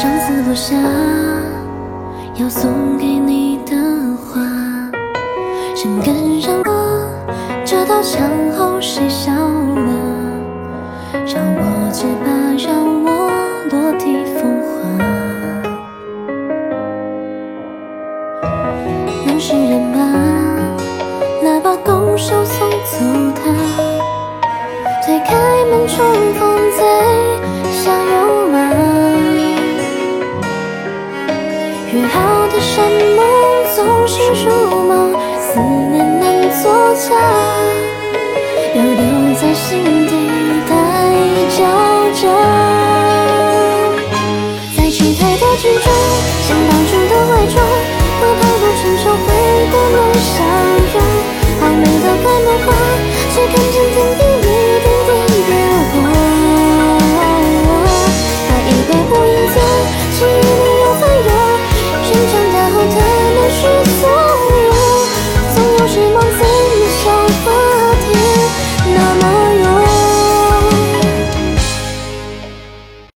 上次落下要送给你的花，生根上过这道墙后谁笑了？让我结疤，让我落地风化。人是人吗？来把拱手送走他，推开门，重逢约好的山盟总是入梦，思念难作假，又留在心底太狡诈。在期待的之中，像当初的怀中，我太过春秋，会过眸相拥，爱没到白眉画，却看见天地一点点变黄。她以为无影踪。